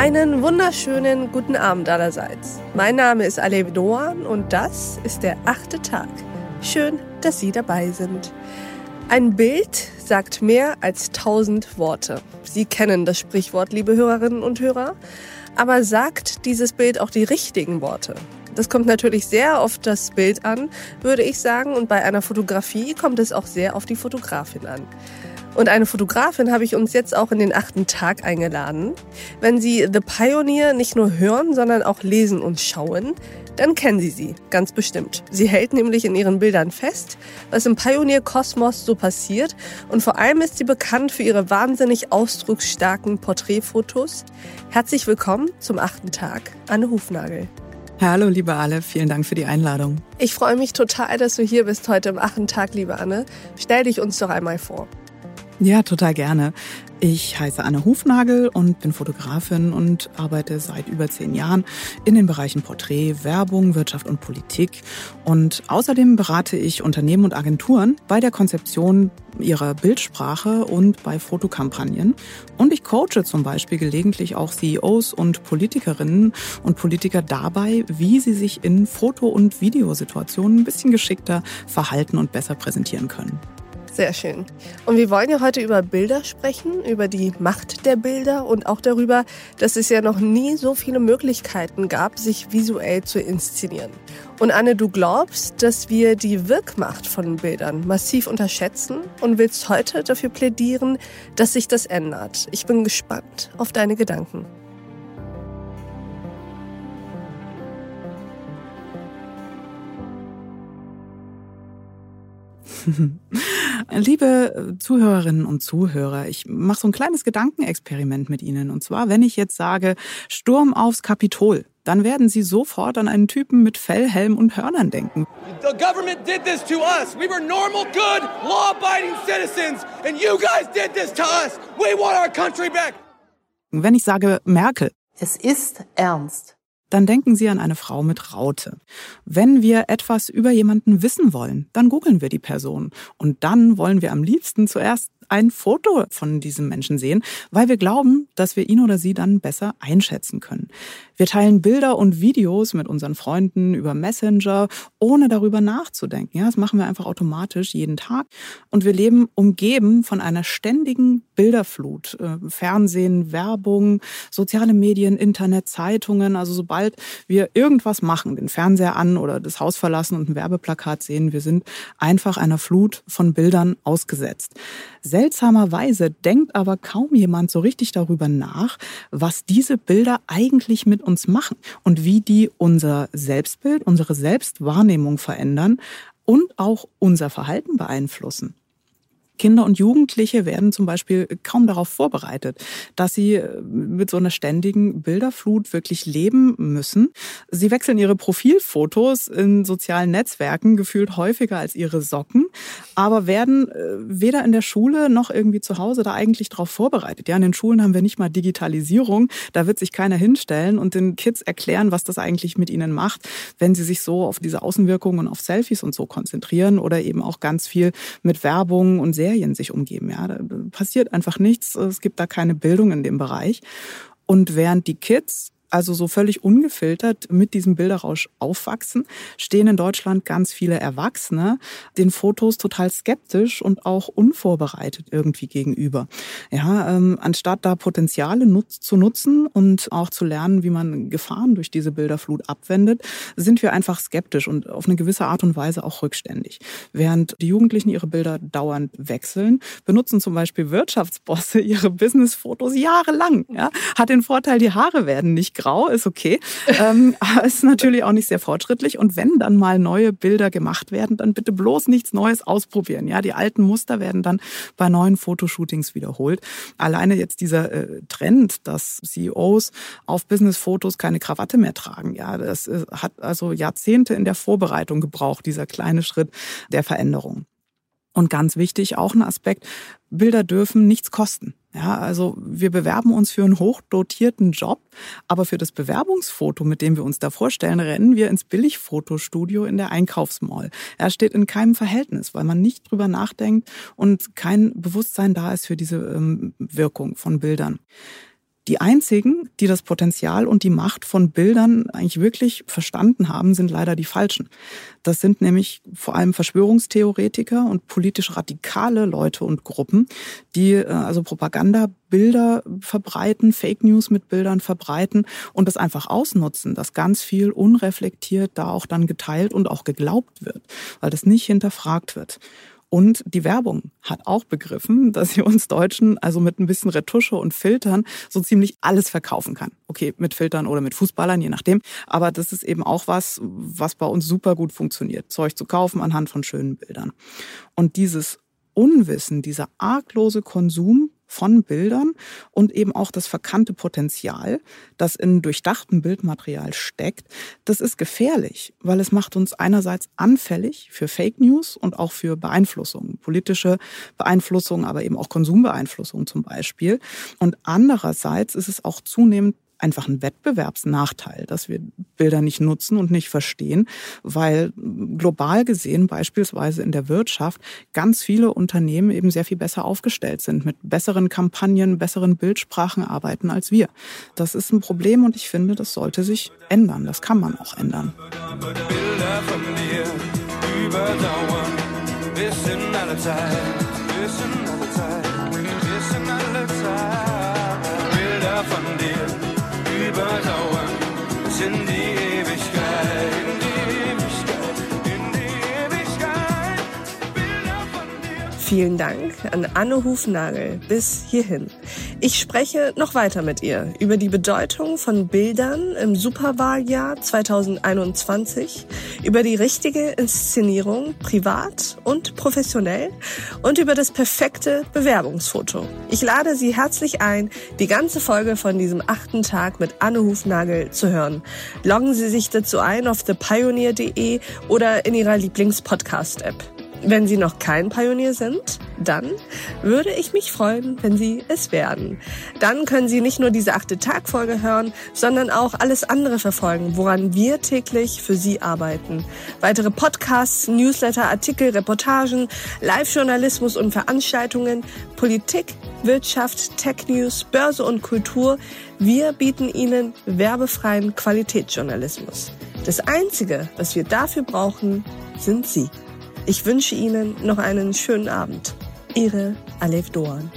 Einen wunderschönen guten Abend allerseits. Mein Name ist Alev Doan und das ist der achte Tag. Schön, dass Sie dabei sind. Ein Bild sagt mehr als tausend Worte. Sie kennen das Sprichwort, liebe Hörerinnen und Hörer. Aber sagt dieses Bild auch die richtigen Worte? Das kommt natürlich sehr auf das Bild an, würde ich sagen. Und bei einer Fotografie kommt es auch sehr auf die Fotografin an. Und eine Fotografin habe ich uns jetzt auch in den achten Tag eingeladen. Wenn Sie The Pioneer nicht nur hören, sondern auch lesen und schauen, dann kennen Sie sie, ganz bestimmt. Sie hält nämlich in ihren Bildern fest, was im Pioneer-Kosmos so passiert und vor allem ist sie bekannt für ihre wahnsinnig ausdrucksstarken Porträtfotos. Herzlich willkommen zum achten Tag, Anne Hufnagel. Hallo, liebe Alle, vielen Dank für die Einladung. Ich freue mich total, dass du hier bist heute im achten Tag, liebe Anne. Stell dich uns doch einmal vor. Ja, total gerne. Ich heiße Anne Hufnagel und bin Fotografin und arbeite seit über zehn Jahren in den Bereichen Porträt, Werbung, Wirtschaft und Politik. Und außerdem berate ich Unternehmen und Agenturen bei der Konzeption ihrer Bildsprache und bei Fotokampagnen. Und ich coache zum Beispiel gelegentlich auch CEOs und Politikerinnen und Politiker dabei, wie sie sich in Foto- und Videosituationen ein bisschen geschickter verhalten und besser präsentieren können. Sehr schön. Und wir wollen ja heute über Bilder sprechen, über die Macht der Bilder und auch darüber, dass es ja noch nie so viele Möglichkeiten gab, sich visuell zu inszenieren. Und Anne, du glaubst, dass wir die Wirkmacht von Bildern massiv unterschätzen und willst heute dafür plädieren, dass sich das ändert. Ich bin gespannt auf deine Gedanken. Liebe Zuhörerinnen und Zuhörer, ich mache so ein kleines Gedankenexperiment mit Ihnen. Und zwar, wenn ich jetzt sage, Sturm aufs Kapitol, dann werden Sie sofort an einen Typen mit Fell, Helm und Hörnern denken. The government did this to us. We were normal, good, law-abiding citizens. And you guys did this to us. We want our country back. Wenn ich sage Merkel. Es ist ernst dann denken Sie an eine Frau mit Raute. Wenn wir etwas über jemanden wissen wollen, dann googeln wir die Person. Und dann wollen wir am liebsten zuerst ein Foto von diesem Menschen sehen, weil wir glauben, dass wir ihn oder sie dann besser einschätzen können. Wir teilen Bilder und Videos mit unseren Freunden über Messenger, ohne darüber nachzudenken. Ja, das machen wir einfach automatisch jeden Tag. Und wir leben umgeben von einer ständigen Bilderflut. Äh, Fernsehen, Werbung, soziale Medien, Internet, Zeitungen. Also sobald wir irgendwas machen, den Fernseher an oder das Haus verlassen und ein Werbeplakat sehen, wir sind einfach einer Flut von Bildern ausgesetzt. Seltsamerweise denkt aber kaum jemand so richtig darüber nach, was diese Bilder eigentlich mit uns machen und wie die unser Selbstbild, unsere Selbstwahrnehmung verändern und auch unser Verhalten beeinflussen. Kinder und Jugendliche werden zum Beispiel kaum darauf vorbereitet, dass sie äh, mit so einer ständigen Bilderflut wirklich leben müssen. Sie wechseln ihre Profilfotos in sozialen Netzwerken gefühlt häufiger als ihre Socken, aber werden äh, weder in der Schule noch irgendwie zu Hause da eigentlich darauf vorbereitet. Ja, in den Schulen haben wir nicht mal Digitalisierung. Da wird sich keiner hinstellen und den Kids erklären, was das eigentlich mit ihnen macht, wenn sie sich so auf diese Außenwirkungen und auf Selfies und so konzentrieren oder eben auch ganz viel mit Werbung und Serien sich umgeben. Ja, da passiert einfach nichts. Es gibt da keine Bildung in dem Bereich. Und während die Kids also so völlig ungefiltert mit diesem Bilderrausch aufwachsen, stehen in Deutschland ganz viele Erwachsene den Fotos total skeptisch und auch unvorbereitet irgendwie gegenüber. Ja, ähm, anstatt da Potenziale nutz zu nutzen und auch zu lernen, wie man Gefahren durch diese Bilderflut abwendet, sind wir einfach skeptisch und auf eine gewisse Art und Weise auch rückständig. Während die Jugendlichen ihre Bilder dauernd wechseln, benutzen zum Beispiel Wirtschaftsbosse ihre Businessfotos jahrelang. Ja, hat den Vorteil, die Haare werden nicht grau, ist okay. ähm, aber ist natürlich auch nicht sehr fortschrittlich. Und wenn dann mal neue Bilder gemacht werden, dann bitte bloß nichts Neues ausprobieren. Ja, die alten Muster werden dann bei neuen Fotoshootings wiederholt. Alleine jetzt dieser äh, Trend, dass CEOs auf Business-Fotos keine Krawatte mehr tragen, ja, das äh, hat also Jahrzehnte in der Vorbereitung gebraucht, dieser kleine Schritt der Veränderung. Und ganz wichtig, auch ein Aspekt, Bilder dürfen nichts kosten. Ja, also wir bewerben uns für einen hochdotierten Job, aber für das Bewerbungsfoto, mit dem wir uns da vorstellen, rennen wir ins Billigfotostudio in der Einkaufsmall. Er steht in keinem Verhältnis, weil man nicht drüber nachdenkt und kein Bewusstsein da ist für diese ähm, Wirkung von Bildern. Die einzigen, die das Potenzial und die Macht von Bildern eigentlich wirklich verstanden haben, sind leider die Falschen. Das sind nämlich vor allem Verschwörungstheoretiker und politisch radikale Leute und Gruppen, die äh, also Propagandabilder verbreiten, Fake News mit Bildern verbreiten und das einfach ausnutzen, dass ganz viel unreflektiert da auch dann geteilt und auch geglaubt wird, weil das nicht hinterfragt wird. Und die Werbung hat auch begriffen, dass sie uns Deutschen also mit ein bisschen Retusche und Filtern so ziemlich alles verkaufen kann. Okay, mit Filtern oder mit Fußballern, je nachdem. Aber das ist eben auch was, was bei uns super gut funktioniert. Zeug zu kaufen anhand von schönen Bildern. Und dieses Unwissen, dieser arglose Konsum von Bildern und eben auch das verkannte Potenzial, das in durchdachtem Bildmaterial steckt, das ist gefährlich, weil es macht uns einerseits anfällig für Fake News und auch für Beeinflussung, politische Beeinflussung, aber eben auch Konsumbeeinflussung zum Beispiel. Und andererseits ist es auch zunehmend einfach ein Wettbewerbsnachteil, dass wir Bilder nicht nutzen und nicht verstehen, weil global gesehen beispielsweise in der Wirtschaft ganz viele Unternehmen eben sehr viel besser aufgestellt sind, mit besseren Kampagnen, besseren Bildsprachen arbeiten als wir. Das ist ein Problem und ich finde, das sollte sich ändern. Das kann man auch ändern. Bilder von dir überdauern bis in die Ewigkeit. Vielen Dank an Anne Hufnagel bis hierhin. Ich spreche noch weiter mit ihr über die Bedeutung von Bildern im Superwahljahr 2021, über die richtige Inszenierung privat und professionell und über das perfekte Bewerbungsfoto. Ich lade Sie herzlich ein, die ganze Folge von diesem achten Tag mit Anne Hufnagel zu hören. Loggen Sie sich dazu ein auf thepioneer.de oder in Ihrer Lieblingspodcast-App. Wenn Sie noch kein Pionier sind, dann würde ich mich freuen, wenn Sie es werden. Dann können Sie nicht nur diese achte Tagfolge hören, sondern auch alles andere verfolgen, woran wir täglich für Sie arbeiten. Weitere Podcasts, Newsletter, Artikel, Reportagen, Live-Journalismus und Veranstaltungen, Politik, Wirtschaft, Tech News, Börse und Kultur. Wir bieten Ihnen werbefreien Qualitätsjournalismus. Das Einzige, was wir dafür brauchen, sind Sie. Ich wünsche Ihnen noch einen schönen Abend. Ihre Alef Doan.